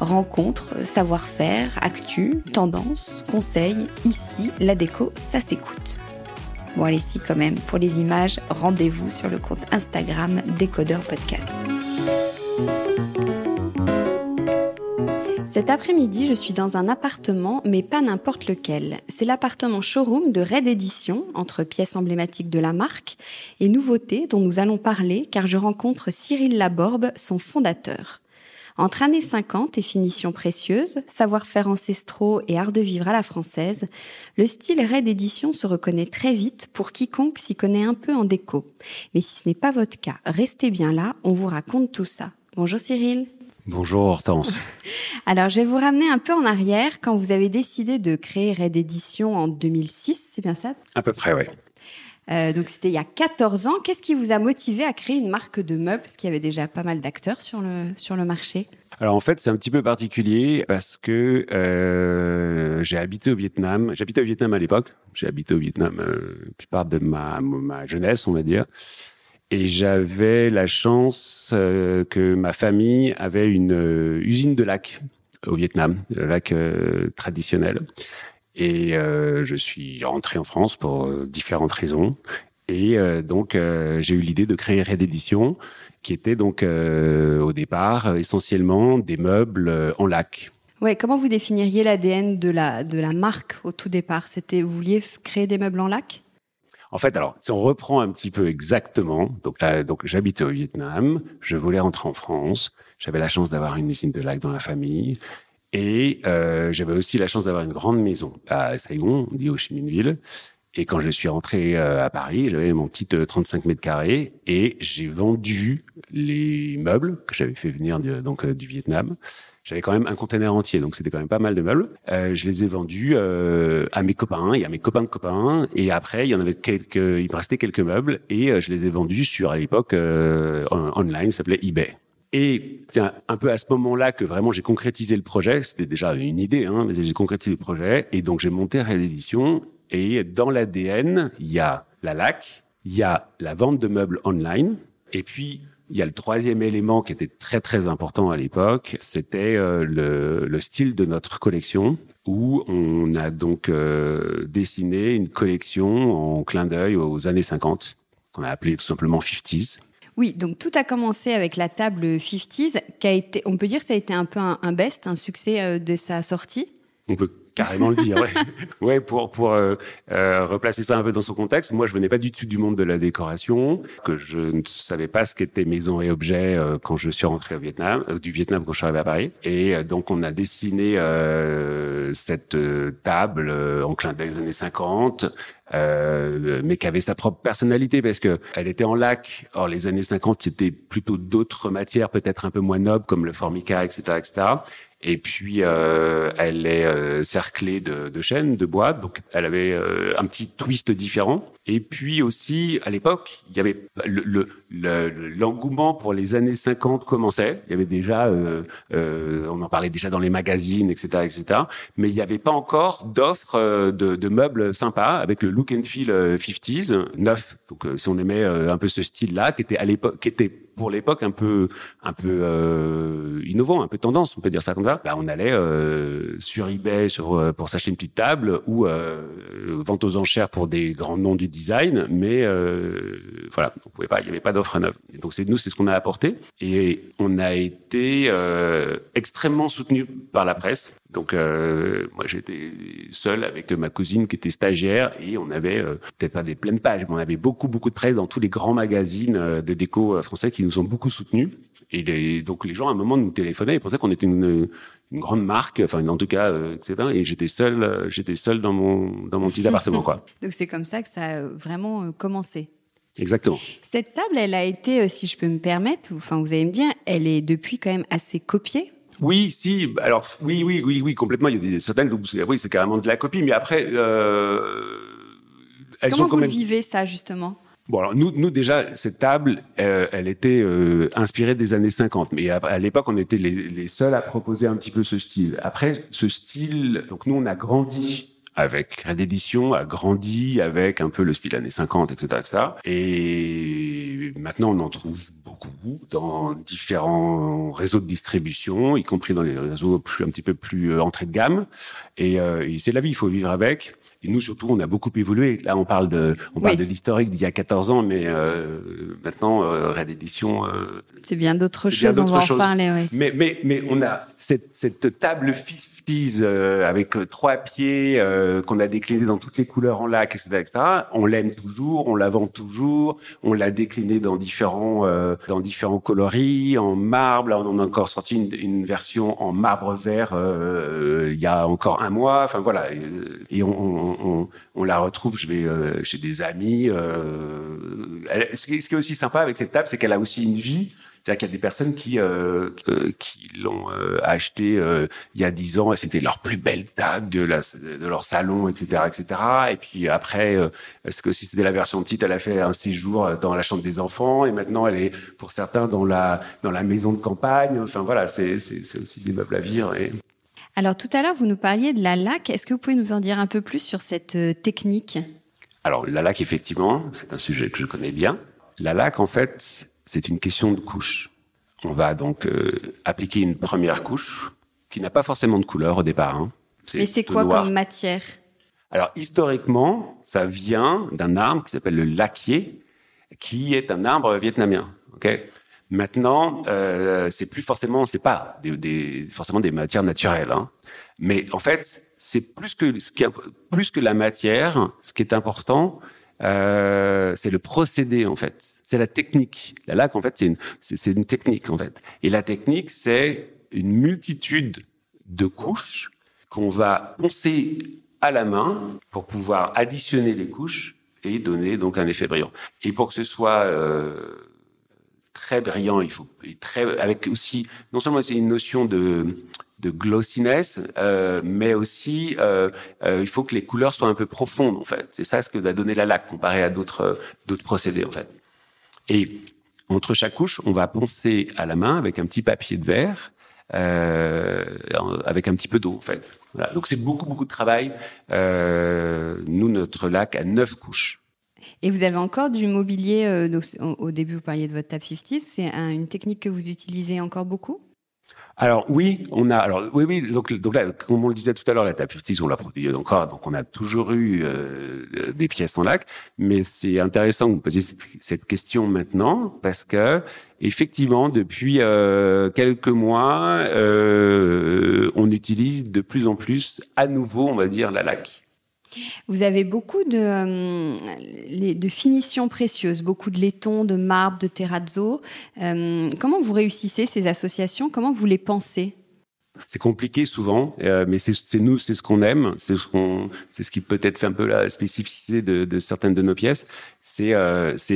Rencontres, savoir-faire, actu, tendance, conseils, ici, la déco, ça s'écoute. Bon allez si quand même, pour les images, rendez-vous sur le compte Instagram Décodeur Podcast. Cet après-midi, je suis dans un appartement, mais pas n'importe lequel. C'est l'appartement showroom de Red Edition, entre pièces emblématiques de la marque, et nouveautés dont nous allons parler car je rencontre Cyril Laborbe, son fondateur. Entre années 50 et finitions précieuses, savoir-faire ancestraux et art de vivre à la française, le style Red Edition se reconnaît très vite pour quiconque s'y connaît un peu en déco. Mais si ce n'est pas votre cas, restez bien là, on vous raconte tout ça. Bonjour Cyril. Bonjour Hortense. Alors, je vais vous ramener un peu en arrière quand vous avez décidé de créer Red Edition en 2006, c'est bien ça? À peu près, oui. Euh, donc c'était il y a 14 ans. Qu'est-ce qui vous a motivé à créer une marque de meubles? Parce qu'il y avait déjà pas mal d'acteurs sur le, sur le marché. Alors en fait, c'est un petit peu particulier parce que euh, j'ai habité au Vietnam. J'habitais au Vietnam à l'époque. J'ai habité au Vietnam euh, plupart de ma, ma jeunesse, on va dire. Et j'avais la chance euh, que ma famille avait une euh, usine de lac au Vietnam, le lac traditionnel. Et euh, je suis rentré en France pour euh, différentes raisons. Et euh, donc, j'ai eu l'idée de créer Red Edition, qui était donc au départ essentiellement des meubles en lac. Ouais, comment vous définiriez l'ADN de la de la marque au tout départ? C'était vous vouliez créer des meubles en lac? En fait, alors, si on reprend un petit peu exactement, donc, euh, donc j'habitais au Vietnam, je voulais rentrer en France, j'avais la chance d'avoir une usine de lac dans la famille, et euh, j'avais aussi la chance d'avoir une grande maison à Saigon, on dit Minh Ville. Et quand je suis rentré euh, à Paris, j'avais mon petit 35 euh, mètres carrés et j'ai vendu les meubles que j'avais fait venir du, donc euh, du Vietnam. J'avais quand même un conteneur entier, donc c'était quand même pas mal de meubles. Euh, je les ai vendus euh, à mes copains et à mes copains de copains. Et après, il y en avait quelques, il me restait quelques meubles et je les ai vendus sur à l'époque online, ça s'appelait eBay. Et c'est un, peu à ce moment-là que vraiment j'ai concrétisé le projet. C'était déjà une idée, hein, mais j'ai concrétisé le projet. Et donc j'ai monté Red Edition. Et dans l'ADN, il y a la LAC, il y a la vente de meubles online. Et puis, il y a le troisième élément qui était très très important à l'époque, c'était euh, le, le, style de notre collection, où on a donc euh, dessiné une collection en clin d'œil aux années 50, qu'on a appelé tout simplement 50s. Oui, donc tout a commencé avec la table 50s, qui a été, on peut dire que ça a été un peu un, best, un succès euh, de sa sortie. On peut carrément le dire. Ouais, ouais pour pour euh, euh, replacer ça un peu dans son contexte. Moi, je venais pas du tout du monde de la décoration, que je ne savais pas ce qu'était maison et objets euh, quand je suis rentré au Vietnam, euh, du Vietnam quand je suis arrivé à Paris. Et donc, on a dessiné cette table en clin d'œil des années 50. Euh, mais qui avait sa propre personnalité parce que elle était en lac. Or, les années 50, c'était plutôt d'autres matières, peut-être un peu moins nobles, comme le formica, etc., etc. Et puis, euh, elle est euh, cerclée de, de chênes, de bois, donc elle avait euh, un petit twist différent. Et puis aussi, à l'époque, il y avait le, l'engouement le, pour les années 50 commençait. Il y avait déjà, euh, euh, on en parlait déjà dans les magazines, etc., etc. Mais il n'y avait pas encore d'offres de, de, meubles sympas avec le look and feel 50s neuf. Donc, si on aimait un peu ce style-là, qui était à l'époque, qui était pour l'époque un peu un peu euh, innovant, un peu tendance, on peut dire ça comme ça. Bah, on allait euh, sur eBay sur, euh, pour s'acheter une petite table ou euh, vente aux enchères pour des grands noms du design, mais euh, voilà, on pouvait pas, il y avait pas d'offre neuve. Et donc c'est nous, c'est ce qu'on a apporté et on a été euh, extrêmement soutenu par la presse. Donc moi j'étais seul avec ma cousine qui était stagiaire et on avait peut-être pas des pleines pages, mais on avait beaucoup beaucoup de presse dans tous les grands magazines de déco français qui nous ont beaucoup soutenus. Et donc les gens à un moment nous téléphonaient, ils pensaient qu'on était une, une, grande marque, enfin en tout cas, euh, etc. Et j'étais seul, euh, j'étais seul dans mon dans mon petit appartement, quoi. donc c'est comme ça que ça a vraiment euh, commencé. Exactement. Cette table, elle a été, si je peux me permettre, enfin vous allez me dire, elle est depuis quand même assez copiée? Oui, si. Alors oui, oui, oui, oui, complètement. Il y a des, certaines, oui, c'est carrément de la copie, mais après. Euh, elles Comment vous le vivez ça justement? Bon, alors nous, nous déjà, cette table, euh, elle était euh, inspirée des années 50, mais à, l'époque, on était les, les, seuls à proposer un petit peu ce style. Après, ce style, donc nous, on a grandi avec Red Edition, a grandi avec un peu le style années 50, etc., etc. Et maintenant, on en trouve beaucoup dans différents réseaux de distribution, y compris dans les réseaux plus un petit peu plus euh, entrée de gamme. Et, euh, et c'est la vie, il faut vivre avec. Et nous, surtout, on a beaucoup évolué. Là, on parle de, on parle de l'historique d'il y a 14 ans, mais euh, maintenant, euh, Red Edition. Euh, c'est bien d'autres choses. On va en parler. Oui. Mais, mais, mais on a cette, cette table 50 euh, avec euh, trois pieds euh, qu'on a décliné dans toutes les couleurs en lac, etc., etc. On l'aime toujours, on la vend toujours. On l'a décliné dans différents, dans différents coloris, en marbre. Là, on en a encore sorti une, une version en marbre vert il y a encore un mois. Enfin voilà. Et on on, on, la retrouve je vais euh, chez des amis. Euh, ce, qui, est aussi sympa avec cette table, c'est qu'elle a aussi une vie. C'est-à-dire qu'il y a des personnes qui euh, qui l'ont acheté il y a dix ans et c'était leur plus belle table de, la, de leur salon, etc., etc. Et puis après, est-ce que si c'était la version petite, elle a fait un séjour dans la chambre des enfants et maintenant elle est pour certains dans la dans la maison de campagne. Enfin voilà, c'est c'est aussi des meubles à vivre et alors tout à l'heure, vous nous parliez de la laque. Est-ce que vous pouvez nous en dire un peu plus sur cette euh, technique? Alors la laque, effectivement, c'est un sujet que je connais bien. La laque, en fait, c'est une question de couche. On va donc euh, appliquer une première couche qui n'a pas forcément de couleur au départ. Hein. Mais c'est quoi comme matière? Alors historiquement, ça vient d'un arbre qui s'appelle le laquier, qui est un arbre vietnamien. Okay Maintenant, euh, c'est plus forcément, c'est pas forcément des matières naturelles, hein. mais en fait, c'est plus que la matière. Ce qui est important, euh, c'est le procédé en fait. C'est la technique. La laque en fait, c'est une, c'est une technique en fait. Et la technique, c'est une multitude de couches qu'on va poncer à la main pour pouvoir additionner les couches et donner donc un effet brillant. Et pour que ce soit euh, très brillant. Il faut très avec aussi non seulement c'est une notion de de glossiness, euh, mais aussi euh, euh, il faut que les couleurs soient un peu profondes en fait. C'est ça ce que va donner la laque comparé à d'autres d'autres procédés en fait. Et entre chaque couche, on va poncer à la main avec un petit papier de verre, euh, avec un petit peu d'eau en fait. Voilà. Donc c'est beaucoup beaucoup de travail. Euh, nous notre lac a neuf couches. Et vous avez encore du mobilier, euh, au début vous parliez de votre table 50, c'est une technique que vous utilisez encore beaucoup? Alors oui, on a alors oui oui donc donc là comme on le disait tout à l'heure la table on l'a produit encore donc on a toujours eu euh, des pièces en lac. Mais c'est intéressant que vous posiez cette, question maintenant parce que effectivement depuis euh, quelques mois on utilise de plus en plus à nouveau on va dire la laque vous avez beaucoup de, euh, de finitions précieuses, beaucoup de laiton, de marbre, de terrazzo. Euh, comment vous réussissez ces associations? Comment vous les pensez? C'est compliqué souvent, euh, mais c'est nous, c'est ce qu'on aime, c'est ce qui peut-être fait un peu la spécificité de, certaines de nos pièces. C'est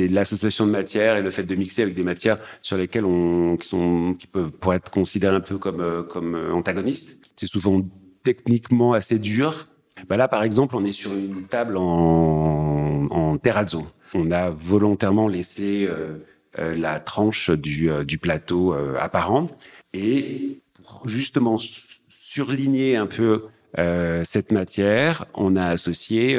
l'association de matières et le fait de mixer avec des matières sur lesquelles on qui sont pourraient être considérées un peu comme comme antagonistes. C'est souvent techniquement assez dur, bah là, par exemple, on est sur une table en, en terrazzo. On a volontairement laissé euh, euh, la tranche du, euh, plateau apparent et pour justement surligner un peu cette matière, on a associé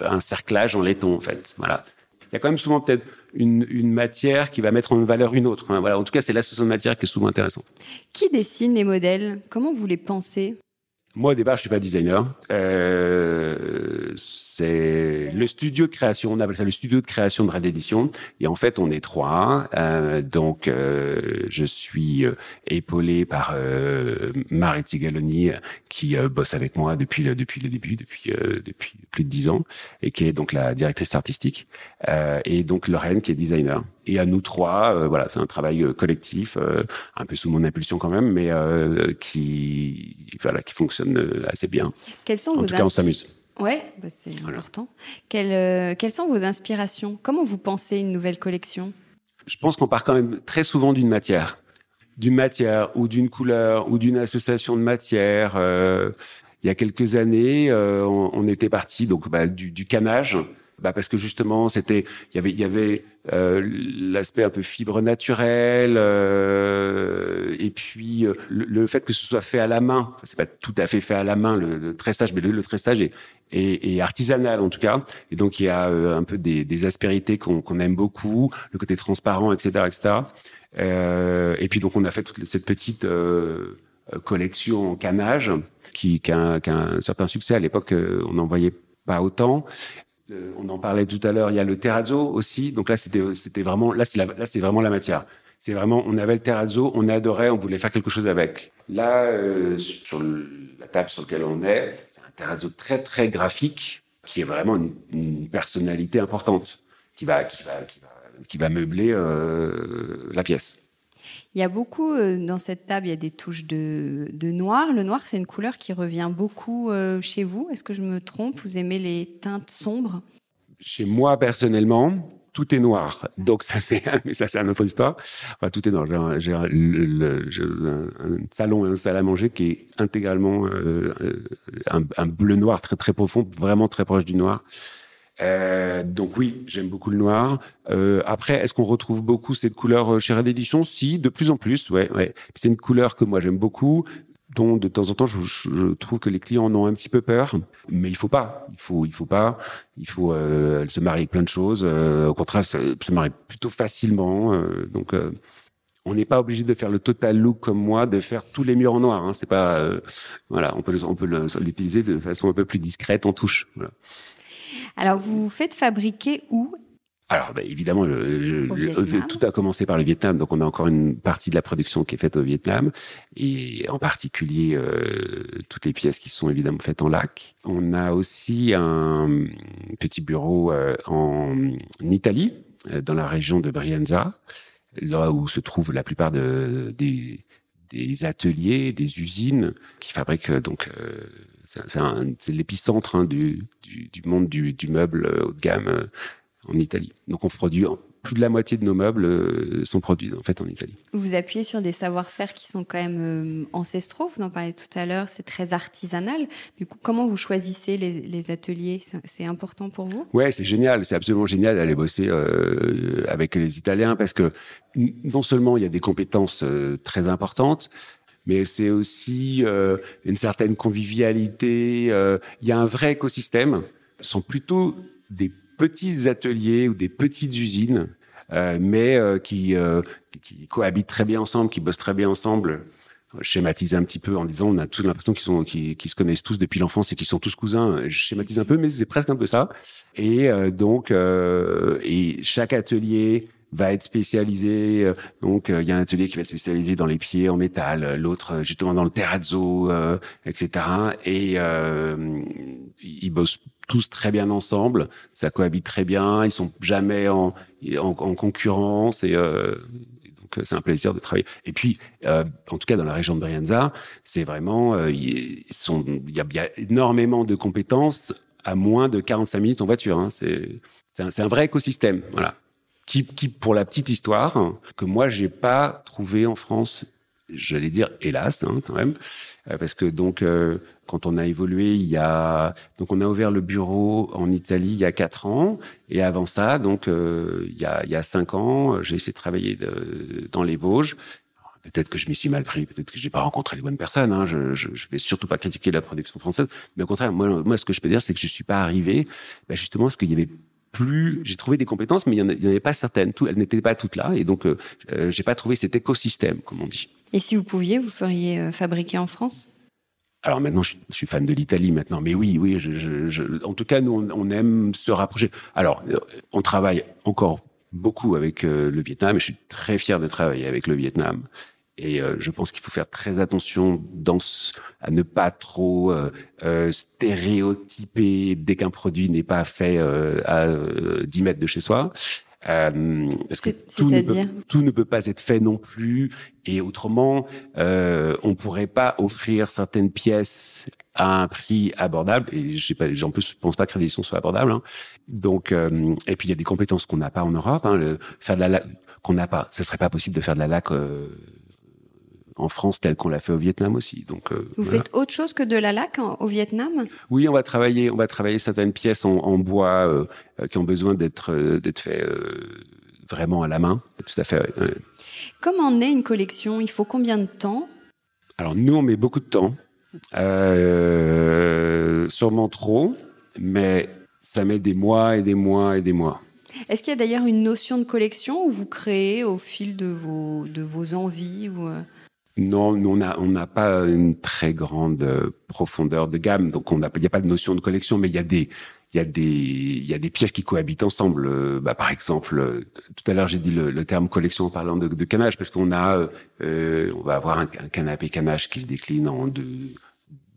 un cerclage en laiton en fait. Voilà. Il y a quand même souvent peut-être une, matière qui va mettre en valeur une autre. Hein. En tout cas, c'est l'association de matière qui est souvent intéressante. Qui dessine les modèles? Comment vous les pensez? Moi, au départ, je suis pas designer. Euh, c'est le studio de création. On appelle ça le studio de création de Red Edition. Et en fait, on est trois. Euh, donc, euh, je suis euh, épaulé par euh, Marie Tigaloni, qui euh, bosse avec moi depuis le, depuis le début, depuis depuis plus de dix ans, et qui est donc la directrice artistique. et donc Lorraine, qui est designer. Et à nous trois, voilà, c'est un travail collectif, un peu sous mon impulsion quand même, mais qui voilà, qui fonctionne assez bien. Quels sont en vos tout cas, on s'amuse. Ouais, bah c'est important. Quelles, euh, quelles sont vos inspirations? Comment vous pensez une nouvelle collection? Je pense qu'on part quand même très souvent d'une matière, d'une matière ou d'une couleur ou d'une association de matières. Euh, il y a quelques années, euh, on, on, était parti donc bah, du, du canage bah parce que justement c'était il y avait il y avait euh, l'aspect un peu fibre naturelle euh, et puis euh, le, fait que ce soit fait à la main c'est pas tout à fait fait à la main le, tressage mais le, tressage est, est, artisanal en tout cas. Et donc il y a euh, un peu des, des aspérités qu'on qu'on aime beaucoup le côté transparent etc etc euh, et puis donc on a fait toute cette petite collection en canage qui, qui, a, qui a un certain succès. À l'époque on n'en voyait pas autant on en parlait tout à l'heure, il y a le terrazzo aussi. Donc là, c'était, c'était vraiment, là, c'est là, c'est vraiment la matière. C'est vraiment, on avait le terrazzo, on adorait, on voulait faire quelque chose avec. Là, euh, sur la table sur laquelle on est, c'est un terrazzo très, très graphique, qui est vraiment une, personnalité importante, qui va, qui va, qui va, qui va meubler euh, la pièce. Il y a beaucoup euh, dans cette table, il y a des touches de, de noir. Le noir, c'est une couleur qui revient beaucoup euh, chez vous. Est-ce que je me trompe? Vous aimez les teintes sombres? Chez moi, personnellement, tout est noir. Donc ça c'est ça c'est une autre histoire. Enfin, tout est noir. J'ai un, un, salon un salle à manger qui est intégralement euh, un, un, bleu noir très très profond, vraiment très proche du noir. Euh, donc oui, j'aime beaucoup le noir. Euh, après, est-ce qu'on retrouve beaucoup cette couleur euh, chez Red Edition? Si, de plus en plus, ouais. ouais. C'est une couleur que moi j'aime beaucoup, dont de temps en temps je, trouve que les clients en ont un petit peu peur, mais il faut pas. Il faut, il faut pas. Il faut. Euh, elle se marie avec plein de choses. Euh, au contraire, ça se marie plutôt facilement. Euh, donc on n'est pas obligé de faire le total look comme moi, de faire tous les murs en noir. Hein. C'est pas, voilà, on peut, on peut l'utiliser de façon un peu plus discrète en touche. Voilà. Alors, vous faites fabriquer où? Alors, bah, évidemment, tout a commencé par le Vietnam, donc on a encore une partie de la production qui est faite au Vietnam, et en particulier euh, toutes les pièces qui sont évidemment faites en lac. On a aussi un petit bureau euh, en, Italie, euh, dans la région de Brianza, là où se trouvent la plupart de, des, des ateliers, des usines qui fabriquent donc c'est l'épicentre hein, du, du, du, monde du, du, meuble euh, haut de gamme euh, en Italie. Donc on produit plus de la moitié de nos meubles euh, sont produits en fait en Italie. Vous appuyez sur des savoir-faire qui sont quand même ancestraux. Vous en parlez tout à l'heure, c'est très artisanal. Du coup, comment vous choisissez les, les ateliers? C'est important pour vous? Ouais, c'est génial. C'est absolument génial d'aller bosser euh, avec les Italiens parce que non seulement il y a des compétences euh, très importantes, mais c'est aussi euh, une certaine convivialité. Euh, il y a un vrai écosystème. Ce sont plutôt des petits ateliers ou des petites usines, euh, mais qui, qui cohabitent très bien ensemble, qui bossent très bien ensemble. schématise un petit peu en disant on a tous l'impression qu'ils sont qui, se connaissent tous depuis l'enfance et qu'ils sont tous cousins. Je schématise un peu, mais c'est presque un peu ça. Et euh, donc euh, et chaque atelier va être spécialisé. Euh, donc il y a un atelier qui va être spécialisé dans les pieds en métal, l'autre justement dans le terrazzo, etc. Et ils bossent tous très bien ensemble, ça cohabite très bien, ils sont jamais en, en, en concurrence et donc euh, c'est un plaisir de travailler. Et puis, euh, en tout cas dans la région de Brianza, c'est vraiment, euh, il, sont, il, y a, énormément de compétences à moins de 45 minutes en voiture. Hein. C'est un, un, vrai écosystème, voilà. Qui, qui, pour la petite histoire, que moi j'ai pas trouvé en France, j'allais dire hélas, hein, quand même, parce que donc quand on a évolué, il y a donc on a ouvert le bureau en Italie il y a quatre ans et avant ça, donc euh, il, y a, il y a cinq ans, j'ai essayé de travailler de, dans les Vosges. Peut-être que je m'y suis mal pris, peut-être que j'ai pas rencontré les bonnes personnes. Hein, je, je, je, vais surtout pas critiquer la production française, mais au contraire, moi, moi, ce que je peux dire, c'est que je suis pas arrivé, bah justement, parce qu'il y avait plus, j'ai trouvé des compétences, mais il n'y en, avait pas certaines. Tout, elles n'étaient pas toutes là, et donc euh, euh, j'ai pas trouvé cet écosystème, comme on dit. Et si vous pouviez, vous feriez euh, fabriquer en France? Alors maintenant, je, suis fan de l'Italie maintenant, mais oui, oui. Je, je, en tout cas, nous, on, aime se rapprocher. Alors, euh, on travaille encore beaucoup avec le Vietnam. Et je suis très fier de travailler avec le Vietnam. Et euh, je pense qu'il faut faire très attention dans à ne pas trop euh, stéréotyper dès qu'un produit n'est pas fait à 10 mètres de chez soi. Euh, parce que tout ne, peut, tout ne, peut, pas être fait non plus. Et autrement, euh, on pourrait pas offrir certaines pièces à un prix abordable. Et j'ai pas, en plus, je pense pas que l'édition soit abordable. Hein. Donc, euh, et puis il y a des compétences qu'on n'a pas en Europe. Hein, le, faire de la qu'on n'a pas. Ce serait pas possible de faire de la laque euh, en France tel qu'on l'a fait au Vietnam aussi. Donc, euh, vous faites autre chose que de la laque au Vietnam? Oui, on va travailler, on va travailler certaines pièces en, en bois euh, euh qui ont besoin d'être d'être fait vraiment à la main. Tout à fait. Comment naît une collection? Il faut combien de temps? Alors nous, on met beaucoup de temps, sûrement trop, mais ça met des mois et des mois et des mois. Est-ce qu'il y a d'ailleurs une notion de collection où vous créez au fil de vos, de vos envies ou non, on n'a on pas une très grande euh, profondeur de gamme, donc on il n'y a pas de notion de collection, mais il y a des il y a des il y a des pièces qui cohabitent ensemble. Euh, bah, par exemple, euh, tout à l'heure j'ai dit le, terme collection en parlant de, canage parce qu'on a euh, on va avoir un, canapé canage qui se décline en deux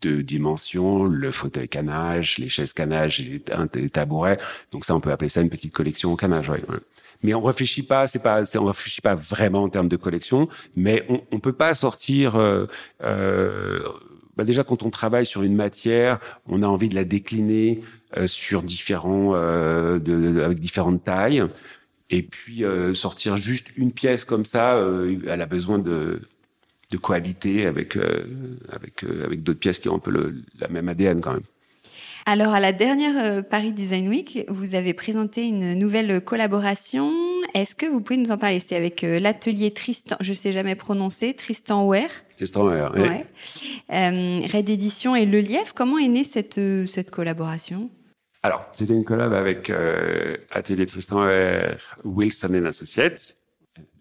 deux dimensions, le fauteuil canage, les chaises canage, les, les tabourets. Donc ça, on peut appeler ça une petite collection au canage. Ouais, ouais mais on réfléchit pas, c'est pas, on réfléchit pas vraiment en termes de collection, mais on, on peut pas sortir. Euh, euh, bah déjà, quand on travaille sur une matière, on a envie de la décliner euh, sur différents, euh, de, avec différentes tailles, et puis euh, sortir juste une pièce comme ça, elle a besoin de de cohabiter avec avec avec d'autres pièces qui ont un peu le, la même ADN quand même. Alors, à la dernière euh, Paris Design Week, vous avez présenté une nouvelle collaboration. Est-ce que vous pouvez nous en parler? C'est avec euh, l'atelier Tristan, je ne sais jamais prononcer, Tristan Ware. Tristan Ware, oui. Ouais. Euh, Red Edition et Le Lièvre. Comment est née cette, cette collaboration? Alors, c'était une collab avec Atelier Tristan Ware, Wilson Associates,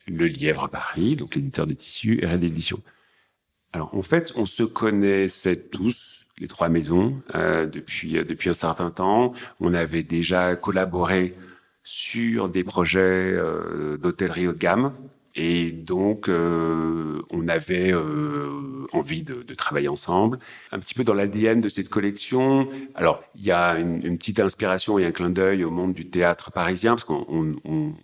Le Lièvre Paris, donc l'éditeur de tissus, et Red Edition. Alors, en fait, on se connaissait tous les trois maisons euh, depuis euh, depuis un certain temps. On avait déjà collaboré sur des projets euh, d'hôtellerie haut de gamme. Et donc, euh, on avait euh, envie de, de, travailler ensemble, un petit peu dans l'ADN de cette collection. Alors, il y a une, une, petite inspiration et un clin d'œil au monde du théâtre parisien, parce qu'on on,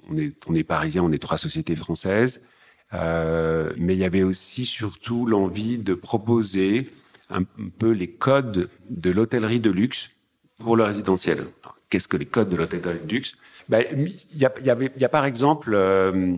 on est, on est parisien, on est trois sociétés françaises. Euh, mais il y avait aussi surtout l'envie de proposer un peu les codes de l'hôtellerie de luxe pour le résidentiel. Qu'est-ce que les codes de l'hôtellerie de luxe? Ben, Il y, a, y, y a par exemple, euh,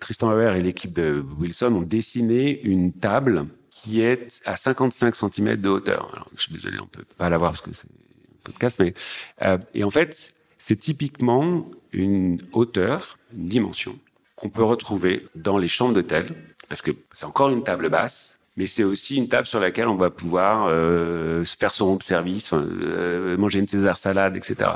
Tristan Hauer et l'équipe de Wilson ont dessiné une table qui est à 55 cm de hauteur. Alors, je suis désolé, on peut pas la voir parce que c'est un podcast, mais euh, et en fait, c'est typiquement une hauteur, une dimension qu'on peut retrouver dans les chambres d'hôtel, parce que c'est encore une table basse, mais c'est aussi une table sur laquelle on va pouvoir euh, faire son room service, euh, manger une César salade, etc.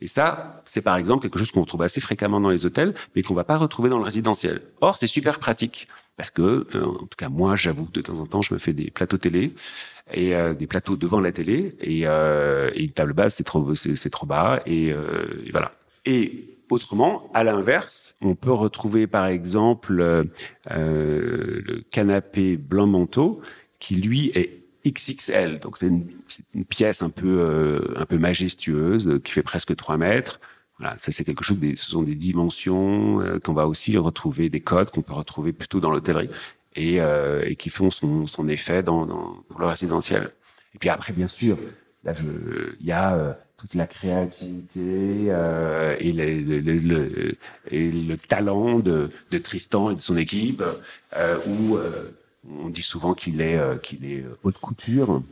Et ça, c'est par exemple quelque chose qu'on trouve assez fréquemment dans les hôtels, mais qu'on va pas retrouver dans le résidentiel. Or, c'est super pratique parce que, en tout cas moi, j'avoue que de temps en temps, je me fais des plateaux télé et des plateaux devant la télé et, et une table basse, c'est trop, c'est trop bas et, et voilà. Et Autrement, à l'inverse, on peut retrouver par exemple euh, le canapé blanc manteau qui lui est XXL. Donc c'est une, pièce un peu euh, un peu majestueuse euh, qui fait presque 3 mètres. Voilà, ça c'est quelque chose. Des, ce sont des dimensions qu'on va aussi retrouver, des codes qu'on peut retrouver plutôt dans l'hôtellerie et, et, qui font son, son effet dans, dans, le résidentiel. Et puis après, bien sûr, il y a toute la créativité euh, et, le, le, et, le, talent de, de, Tristan et de son équipe, euh, où euh, on dit souvent qu'il est euh, qu'il est haute couture.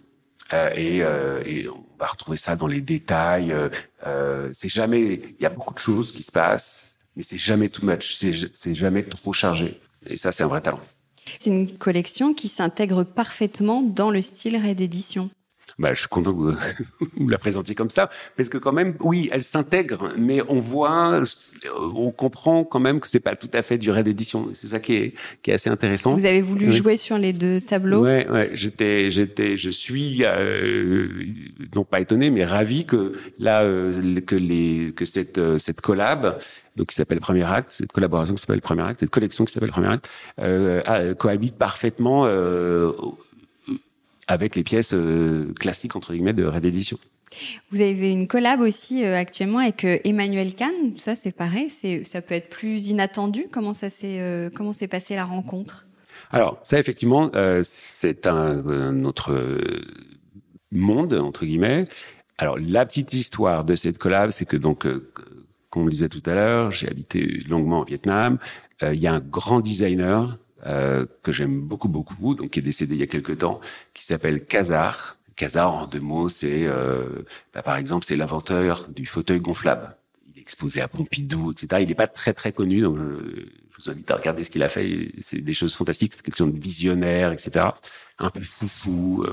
Euh, et, et, on va retrouver ça dans les détails. c'est jamais, il y a beaucoup de choses qui se passent, mais c'est jamais too much, c'est jamais trop chargé. Et ça, c'est un vrai talent. C'est une collection qui s'intègre parfaitement dans le style Red Edition bah, je suis content que vous, la présentiez comme ça, parce que quand même, oui, elle s'intègre, mais on voit, on comprend quand même que c'est pas tout à fait du raid d'édition. C'est ça qui est, qui est assez intéressant. Vous avez voulu jouer sur les deux tableaux? Ouais, ouais. J'étais, j'étais, je suis euh, non pas étonné, mais ravi que là, euh, que les, que cette euh, cette collab donc qui s'appelle Premier Acte, cette collaboration qui s'appelle Premier Acte, cette collection qui s'appelle Premier Acte, euh, cohabite parfaitement euh, avec les pièces euh, classiques entre guillemets de Red Edition. Vous avez une collab aussi euh, actuellement avec euh, Emmanuel Kahn. Ça, c'est pareil. C'est, ça peut être plus inattendu. Comment ça s'est, comment s'est passé la rencontre? Alors, ça, effectivement, c'est un, un, autre monde entre guillemets. Alors, la petite histoire de cette collab, c'est que donc, comme on le disait tout à l'heure, j'ai habité longuement au Vietnam. Il y a un grand designer euh, que j'aime beaucoup beaucoup, donc qui est décédé il y a quelques temps, qui s'appelle Kazar. Kazar, en deux mots, c'est euh, bah, par exemple c'est l'inventeur du fauteuil gonflable. Il est exposé à Pompidou, etc. Il n'est pas très très connu, donc je, vous invite à regarder ce qu'il a fait. C'est des choses fantastiques, c'est quelqu'un de visionnaire, etc. Un peu foufou. Euh,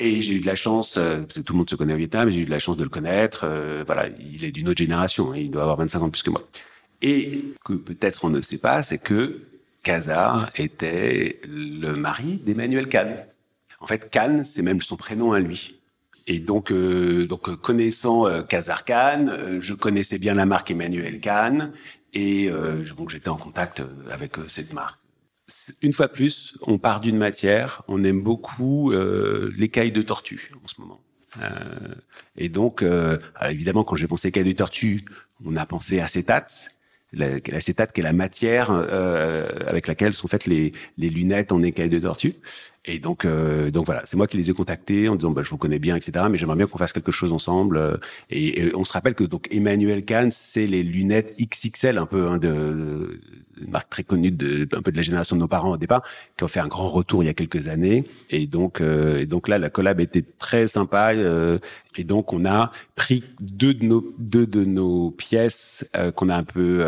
et j'ai eu de la chance, euh, parce que tout le monde se connaît au Vietnam, j'ai eu de la chance de le connaître. Euh, voilà, il est d'une autre génération, hein, il doit avoir 25 ans plus que moi. Et que peut-être on ne sait pas, c'est que Kazar était le mari d'Emmanuel Kahn. En fait, Kahn, c'est même son prénom à lui. Et donc, euh, donc euh, connaissant euh, Kahn, euh, je connaissais bien la marque Emmanuel Kahn, et donc j'étais en contact avec cette marque. Une fois plus, on part d'une matière, on aime beaucoup l'écaille de tortue en ce moment. et donc, évidemment, quand j'ai pensé écaille de tortue, on a pensé à cétates, l'acétate qui est la matière euh, avec laquelle sont faites les, les lunettes en écaille de tortue. Et donc, euh, donc voilà, c'est moi qui les ai contactés en disant bah, je vous connais bien, etc. Mais j'aimerais bien qu'on fasse quelque chose ensemble. Euh, et, on se rappelle que donc Emmanuel Kahn, c'est les lunettes XXL un peu hein, de, une marque très connue de un peu de la génération de nos parents au départ, qui ont fait un grand retour il y a quelques années. Et donc, euh, et donc là, la collab était très sympa. Euh, et donc, on a pris deux de nos deux de nos pièces euh, qu'on a un peu,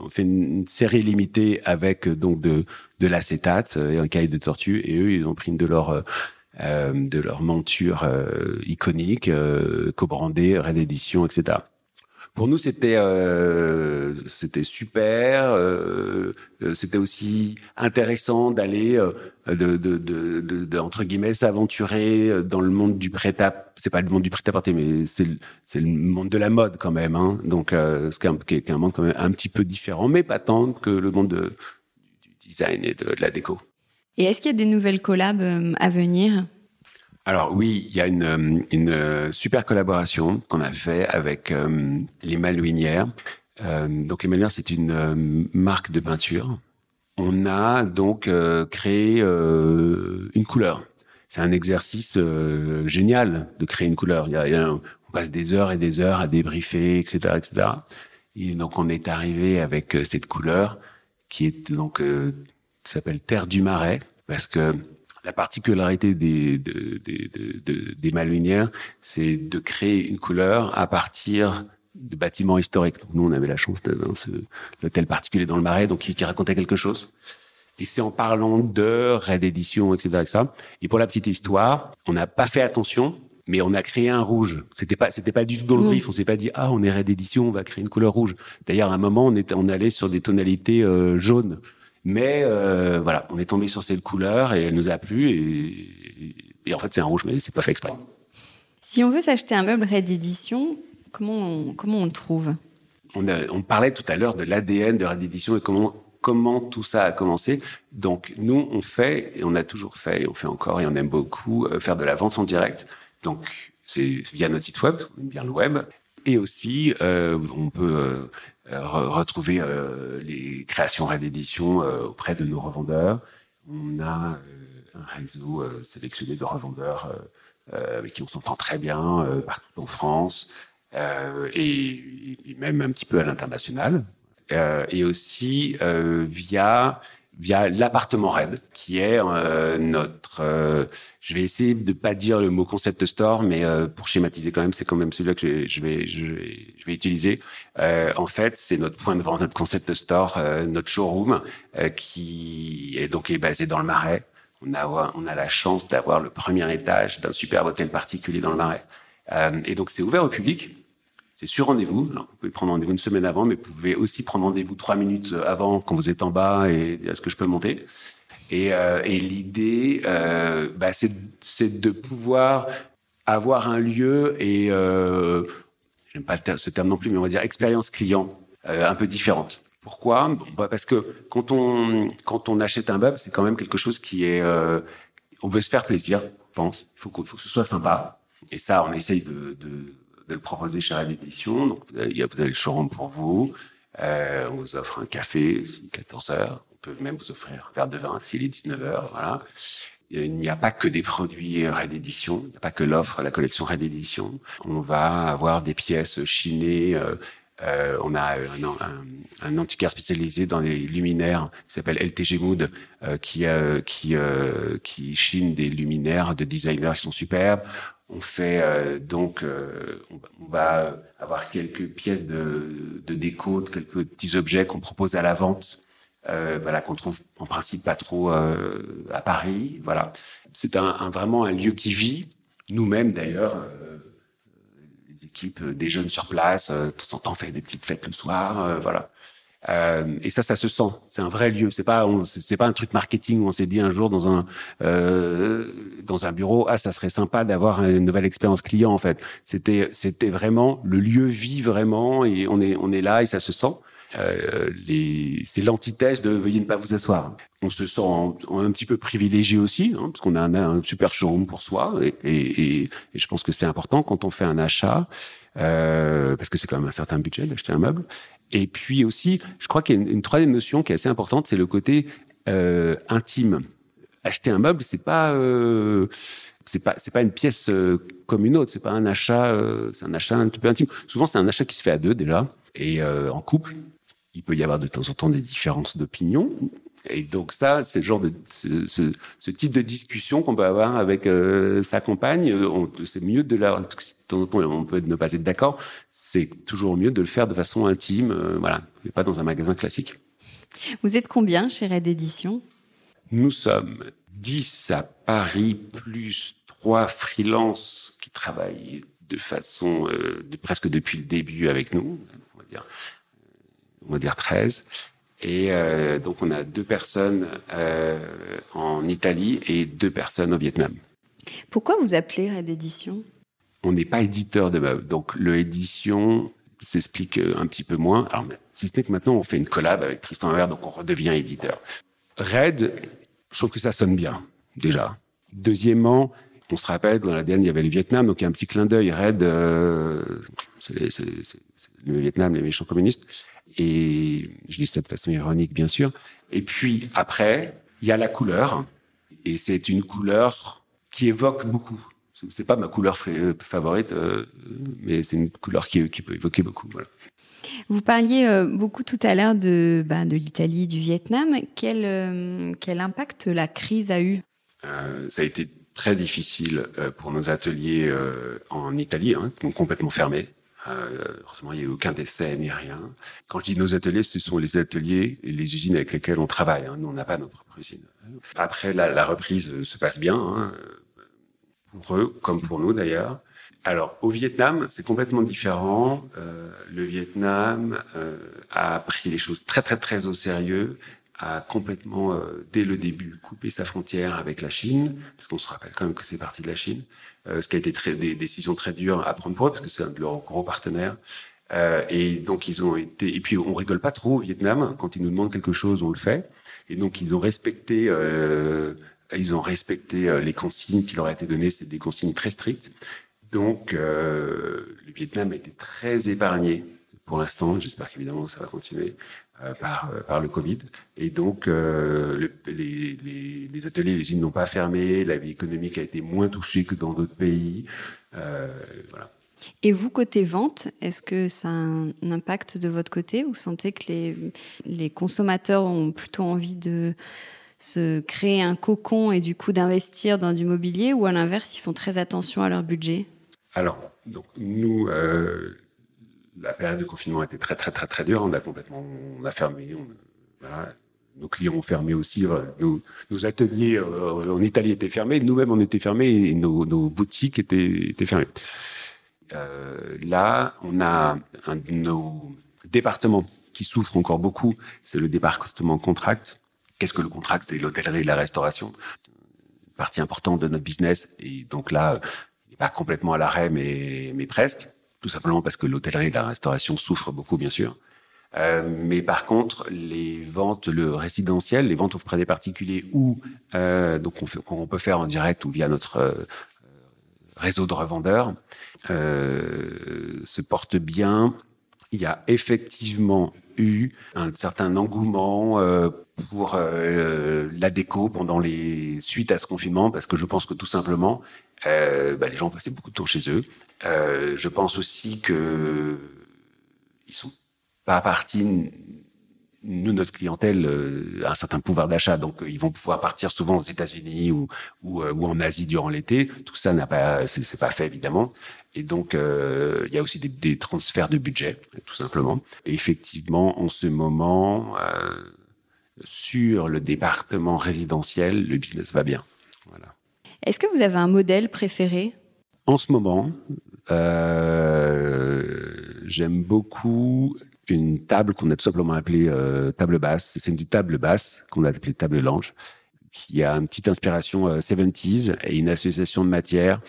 on fait une série limitée avec donc de de l'acétate et un cahier de tortue. Et eux, ils ont pris une de leurs de leur monture iconique, co-brandée, Red Edition, etc. Pour nous, c'était euh, c'était super. Euh, euh, c'était aussi intéressant d'aller euh, de, de, de, de, entre guillemets s'aventurer dans le monde du prêt à c'est pas le monde du prêt à porter, mais c'est c'est le monde de la mode quand même. Hein. Donc euh, c'est un, un monde quand même un petit peu différent, mais pas tant que le monde de, design et de, de la déco. Et est-ce qu'il y a des nouvelles collabs à venir? Alors oui, il y a une, euh, une euh, super collaboration qu'on a fait avec euh, les Malouinières. Euh, donc les Malouinières, c'est une marque de peinture. On a donc créé une couleur. C'est un exercice génial de créer une couleur. Il y a, on passe des heures et des heures à débriefer, etc., etc. Et donc on est arrivé avec cette couleur qui est donc s'appelle Terre du Marais parce que la particularité des, des, des, des Malouinières, c'est de créer une couleur à partir de bâtiments historiques. Donc nous, on avait la chance ce l'hôtel particulier dans le Marais, donc qui, racontait quelque chose. Et c'est en parlant de Red Edition, etc., etc. Et pour la petite histoire, on n'a pas fait attention, mais on a créé un rouge. C'était pas, c'était pas du tout dans le brief. On s'est pas dit ah, on est Red Edition, on va créer une couleur rouge. D'ailleurs, à un moment, on était, on allait sur des tonalités euh, jaunes. Mais euh, voilà, on est tombé sur cette couleur et elle nous a plu. Et, et en fait, c'est un rouge, mais c'est pas fait exprès. Si on veut s'acheter un meuble Red Edition, comment on, comment on le trouve? On, a, on parlait tout à l'heure de l'ADN de Red Edition et comment comment tout ça a commencé. Donc nous, on fait et on a toujours fait et on fait encore et on aime beaucoup euh, faire de la vente en direct. Donc c'est via notre site web, bien le web, et aussi euh, on peut euh, retrouver euh, les créations euh, auprès de nos revendeurs. On a un réseau sélectionné de revendeurs avec qui on s'entend très bien partout en France. Et, même un petit peu à l'international et aussi via via l'appartement Red, qui est euh, notre. Euh, je vais essayer de pas dire le mot concept store, mais euh, pour schématiser quand même, c'est quand même celui-là que je vais, je vais, je vais utiliser. en fait, c'est notre point de vente, notre concept store, notre showroom, qui est donc est basé dans le Marais. On a, on a la chance d'avoir le premier étage d'un superbe hôtel particulier dans le Marais. et donc, c'est ouvert au public. Sur rendez-vous. Vous pouvez prendre rendez-vous une semaine avant, mais vous pouvez aussi prendre rendez-vous trois minutes avant quand vous êtes en bas et est-ce que je peux monter. Et, euh, l'idée, euh, bah, c'est de pouvoir avoir un lieu et euh, j'aime pas ce terme non plus, mais on va dire expérience client euh, un peu différente. Pourquoi? Bah Parce que quand on quand on achète un meuble, c'est quand même quelque chose qui est euh, on veut se faire plaisir, je pense. Il faut, faut que ce soit sympa. Et ça, on essaye de de le proposer chez Red Edition. Donc, vous avez, vous avez le showroom pour vous. Euh, on vous offre un café, 14 heures. On peut même vous offrir un verre de vin s'il est 19 heures. Voilà. Il n'y a pas que des produits Red Edition. Il n'y a pas que l'offre, la collection Red Edition. On va avoir des pièces chinées. Euh, euh, on a un, un, un, antiquaire spécialisé dans les luminaires qui s'appelle LTG Mood, euh, qui, euh, qui, euh, qui chine des luminaires de designers qui sont superbes. On fait euh, donc, euh, on, va avoir quelques pièces de, de déco, quelques petits objets qu'on propose à la vente, euh, voilà qu'on trouve en principe pas trop euh, à Paris. Voilà, c'est un, un, vraiment un lieu qui vit. Nous-mêmes d'ailleurs, euh, les équipes des jeunes sur place, de temps en temps, fait des petites fêtes le soir. voilà. Euh, et ça, ça se sent. C'est un vrai lieu. C'est pas, c'est pas un truc marketing où on s'est dit un jour dans un euh, dans un bureau, ah, ça serait sympa d'avoir une nouvelle expérience client. En fait, c'était c'était vraiment le lieu vit vraiment et on est on est là et ça se sent. Euh, c'est l'antithèse de veuillez ne pas vous asseoir. On se sent un, petit peu privilégié aussi, hein, parce qu'on a un, super showroom pour soi, et, et, et, je pense que c'est important quand on fait un achat, euh, parce que c'est quand même un certain budget d'acheter un meuble. Et puis aussi, je crois qu'il y a une, troisième notion qui est assez importante, c'est le côté euh, intime. Acheter un meuble, c'est pas euh, c'est pas c'est pas une pièce euh, comme une autre. C'est pas un achat, c'est un achat un petit peu intime. Souvent, c'est un achat qui se fait à deux déjà et en couple. Il peut y avoir de temps en temps des différences d'opinion, et donc ça, c'est le genre de ce, ce, ce type de discussion qu'on peut avoir avec euh, sa compagne. C'est mieux de la. On peut ne pas être d'accord. C'est toujours mieux de le faire de façon intime, euh, voilà, et pas dans un magasin classique. Vous êtes combien chez Red Edition Nous sommes 10 à Paris plus trois freelances qui travaillent de façon euh, de, presque depuis le début avec nous. On va dire, on va dire 13. Et euh, donc, on a deux personnes euh, en Italie et deux personnes au Vietnam. Pourquoi vous appelez Red Edition? On n'est pas éditeur de meubles. Donc, le édition s'explique un petit peu moins. Alors, si ce n'est que maintenant, on fait une collab avec Tristan Vert, donc on redevient éditeur. Red, je trouve que ça sonne bien, déjà. Deuxièmement, on se rappelle, dans l'ADN, il y avait le Vietnam, donc il y a un petit clin d'œil. Red, euh, c'est le Vietnam, les méchants communistes. Et je dis ça de façon ironique, bien sûr. Et puis après, il y a la couleur. Et c'est une couleur qui évoque beaucoup. C'est pas ma couleur favorite, euh, mais c'est une couleur qui, qui, peut évoquer beaucoup. Voilà. Vous parliez euh, beaucoup tout à l'heure de, bah, de l'Italie, du Vietnam. Quel, euh, quel impact la crise a eu? Euh, Ça a été très difficile euh, pour nos ateliers euh, en Italie, hein, qui ont complètement fermé. Euh, heureusement, il n'y a eu aucun décès ni rien. Quand je dis nos ateliers, ce sont les ateliers et les usines avec lesquelles on travaille. Hein. Nous, on n'a pas notre propre usine. Après, la, la, reprise se passe bien, hein, pour eux comme pour nous d'ailleurs. Alors, au Vietnam, c'est complètement différent. Euh, le Vietnam euh, a pris les choses très, très, très au sérieux, a complètement, dès le début, coupé sa frontière avec la Chine, parce qu'on se rappelle quand même que c'est parti de la Chine, ce qui a été très, des décisions très dures à prendre pour eux, parce que c'est un de leurs gros partenaires. et donc ils ont été, et puis on rigole pas trop au Vietnam, quand ils nous demandent quelque chose, on le fait. Et donc ils ont respecté ils ont respecté euh, les consignes qui leur ont été données, c'est des consignes très strictes. Donc, euh, le Vietnam a été très épargné pour l'instant. J'espère qu'évidemment ça va continuer euh, par, par le Covid. Et donc, les, les, les, ateliers, les usines n'ont pas fermé. La vie économique a été moins touchée que dans d'autres pays. voilà. Et vous, côté vente, est-ce que ça a un impact de votre côté? Vous sentez que les, les consommateurs ont plutôt envie de se créer un cocon et du coup d'investir dans du mobilier ou à l'inverse, ils font très attention à leur budget? Alors, donc nous, euh, la période de confinement a été très très très très dure. On a complètement, on a fermé. Nos clients ont fermé aussi. Nos, ateliers euh, en Italie étaient fermés. Nous-mêmes, on était fermés et nos, boutiques étaient, fermées. Euh, là, on a un de nos départements qui souffre encore beaucoup. C'est le département contract Qu'est-ce que le contrat C'est l'hôtellerie et la restauration? Une partie importante de notre business. Et donc là, il n'est pas complètement à l'arrêt, mais, mais presque. Tout simplement parce que l'hôtellerie et la restauration souffrent beaucoup, bien sûr. Euh, mais par contre, les ventes, le résidentiel, les ventes auprès des particuliers ou euh, donc on, peut faire en direct ou via notre euh, réseau de revendeurs, euh, se portent bien. Il y a effectivement eu un certain engouement pour la déco pendant les suites à ce confinement parce que je pense que tout simplement bah, les gens passaient beaucoup de temps chez eux. Euh, je pense aussi que ils sont pas partis nous notre clientèle euh, a un certain pouvoir d'achat donc ils vont pouvoir partir souvent aux États-Unis ou, ou, ou en Asie durant l'été tout ça n'a pas c'est pas fait évidemment et donc, euh, il y a aussi des, des, transferts de budget, tout simplement. Et effectivement, en ce moment, euh, sur le département résidentiel, le business va bien. Voilà. Est-ce que vous avez un modèle préféré? En ce moment, euh, j'aime beaucoup une table qu'on a tout simplement appelée euh, table basse. C'est une table basse qu'on a appelée table lange, qui a une petite inspiration 70s euh, et une association de matières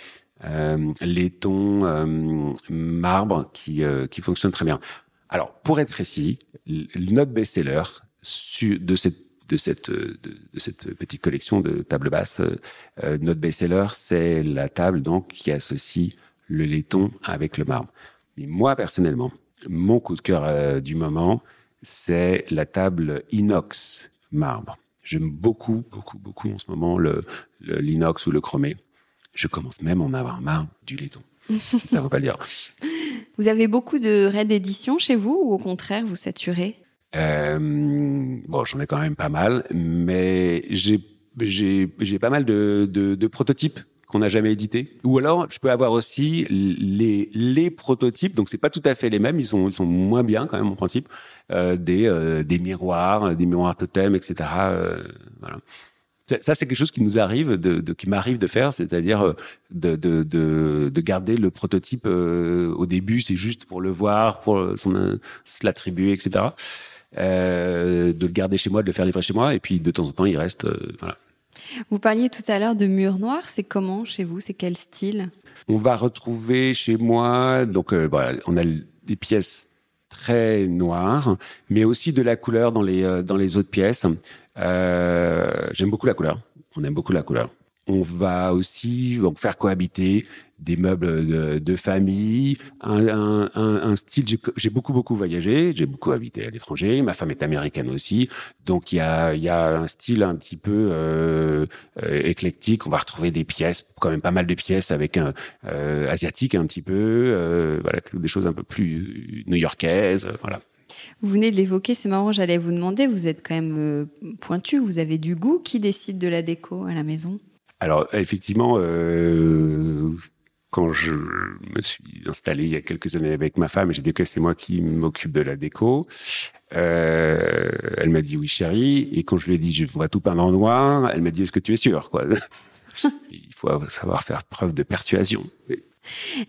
euh, laiton, marbre qui, qui fonctionne très bien. Alors, pour être précis, notre best-seller de cette de cette de, cette petite collection de tables basses, euh, notre best-seller, c'est la table donc qui associe le laiton avec le marbre. Mais moi personnellement, mon coup de cœur du moment, c'est la table inox marbre. J'aime beaucoup, beaucoup, beaucoup en ce moment le l'inox ou le chromé. Je commence même à en avoir marre du laiton. Ça ne veut pas le dire. Vous avez beaucoup de raids d'édition chez vous ou au contraire vous saturez? euh, Bon, j'en ai quand même pas mal, mais j'ai j'ai pas mal de, de, de prototypes qu'on n'a jamais édités. Ou alors, je peux avoir aussi les, les prototypes, donc c'est pas tout à fait les mêmes, ils sont, ils sont moins bien quand même en principe, euh, des, euh, des miroirs, des miroirs totem, etc. Euh, voilà. Ça, c'est quelque chose qui nous arrive, de, de qui m'arrive de faire, c'est-à-dire euh, de, de, de, de, garder le prototype euh, au début, c'est juste pour le voir, pour son, se l'attribuer, etc. Euh, de le garder chez moi, de le faire livrer chez moi, et puis de temps en temps, il reste. Euh, voilà. Vous parliez tout à l'heure de murs noirs. C'est comment chez vous C'est quel style? On va retrouver chez moi, donc voilà, on a des pièces très noires, mais aussi de la couleur dans les dans les autres pièces. Euh, J'aime beaucoup la couleur. On aime beaucoup la couleur. On va aussi donc, faire cohabiter des meubles de, de famille, un, un, un, style. J'ai beaucoup beaucoup voyagé, j'ai beaucoup habité à l'étranger. Ma femme est américaine aussi, donc il y a, y a un style un petit peu euh, euh, éclectique. On va retrouver des pièces, quand même pas mal de pièces avec un euh, asiatique un petit peu, euh, voilà des choses un peu plus new-yorkaises, voilà. Vous venez de l'évoquer, c'est marrant, j'allais vous demander, vous êtes quand même euh, pointu, vous avez du goût. Qui décide de la déco à la maison? Alors, effectivement, euh, quand je me suis installé il y a quelques années avec ma femme, j'ai dit que c'est moi qui m'occupe de la déco. Euh, elle m'a dit oui, chérie. Et quand je lui ai dit je vois tout peindre en noir, elle m'a dit est-ce que tu es sûr quoi? Il faut savoir faire preuve de persuasion.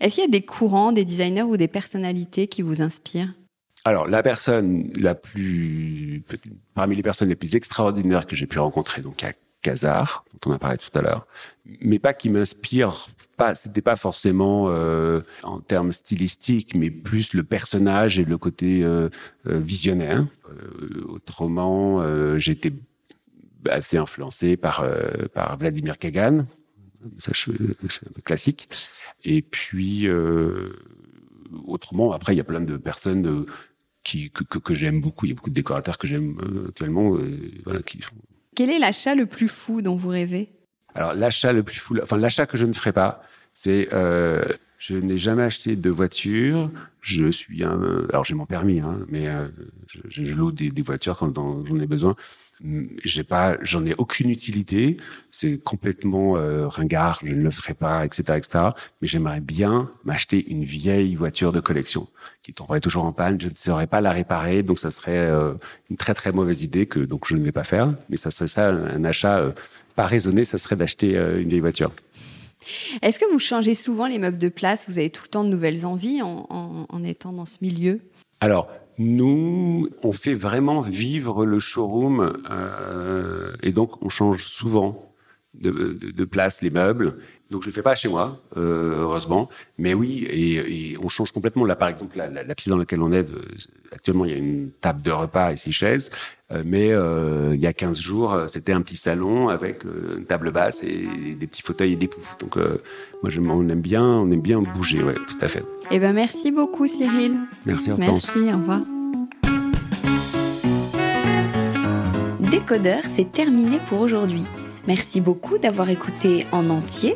Est-ce qu'il y a des courants, des designers ou des personnalités qui vous inspirent? Alors, la personne la plus, parmi les personnes les plus extraordinaires que j'ai pu rencontrer, donc à Casar, dont on a parlé tout à l'heure, mais pas qui m'inspire pas, c'était pas forcément euh, en termes stylistiques, mais plus le personnage et le côté euh, euh visionnaire. Autrement, j'étais assez influencé par par Vladimir Kagan, ça c'est un peu classique. Et puis autrement, après il y a plein de personnes qui que, que, que j'aime beaucoup. Il y a beaucoup de décorateurs que j'aime actuellement, voilà, qui Quel est l'achat le plus fou dont vous rêvez? Alors l'achat le plus fou, enfin l'achat que je ne ferai pas, c'est euh, je n'ai jamais acheté de voiture. Je suis un, alors j'ai mon permis, hein, mais euh, je, loue des voitures quand j'en ai besoin. J'ai pas, j'en ai aucune utilité. C'est complètement euh, ringard. Je ne le ferai pas, etc., etc. Mais j'aimerais bien m'acheter une vieille voiture de collection qui tomberait toujours en panne. Je ne saurais pas la réparer, donc ça serait euh, une très très mauvaise idée que donc je ne vais pas faire. Mais ça serait ça un, achat euh, pas raisonné. Ça serait d'acheter une vieille voiture. Est-ce que vous changez souvent les meubles de place? Vous avez tout le temps de nouvelles envies en, en, en étant dans ce milieu? Alors, nous, on fait vraiment vivre le showroom euh, et donc on change souvent de, place les meubles. Donc je le fais pas chez moi, euh, heureusement, mais oui, et, et, on change complètement. Là, par exemple, la, la, la, pièce dans laquelle on est, de, actuellement, il y a une table de repas et six chaises, euh, mais euh, il y a 15 jours, c'était un petit salon avec euh, une table basse et des petits fauteuils et des poufs. Donc euh, moi, on aime bien, on aime bien bouger, ouais, tout à fait. Eh ben, merci beaucoup, Cyril. Merci, Hortense. Merci, au revoir. Décodeur, c'est terminé pour aujourd'hui. Merci beaucoup d'avoir écouté en entier.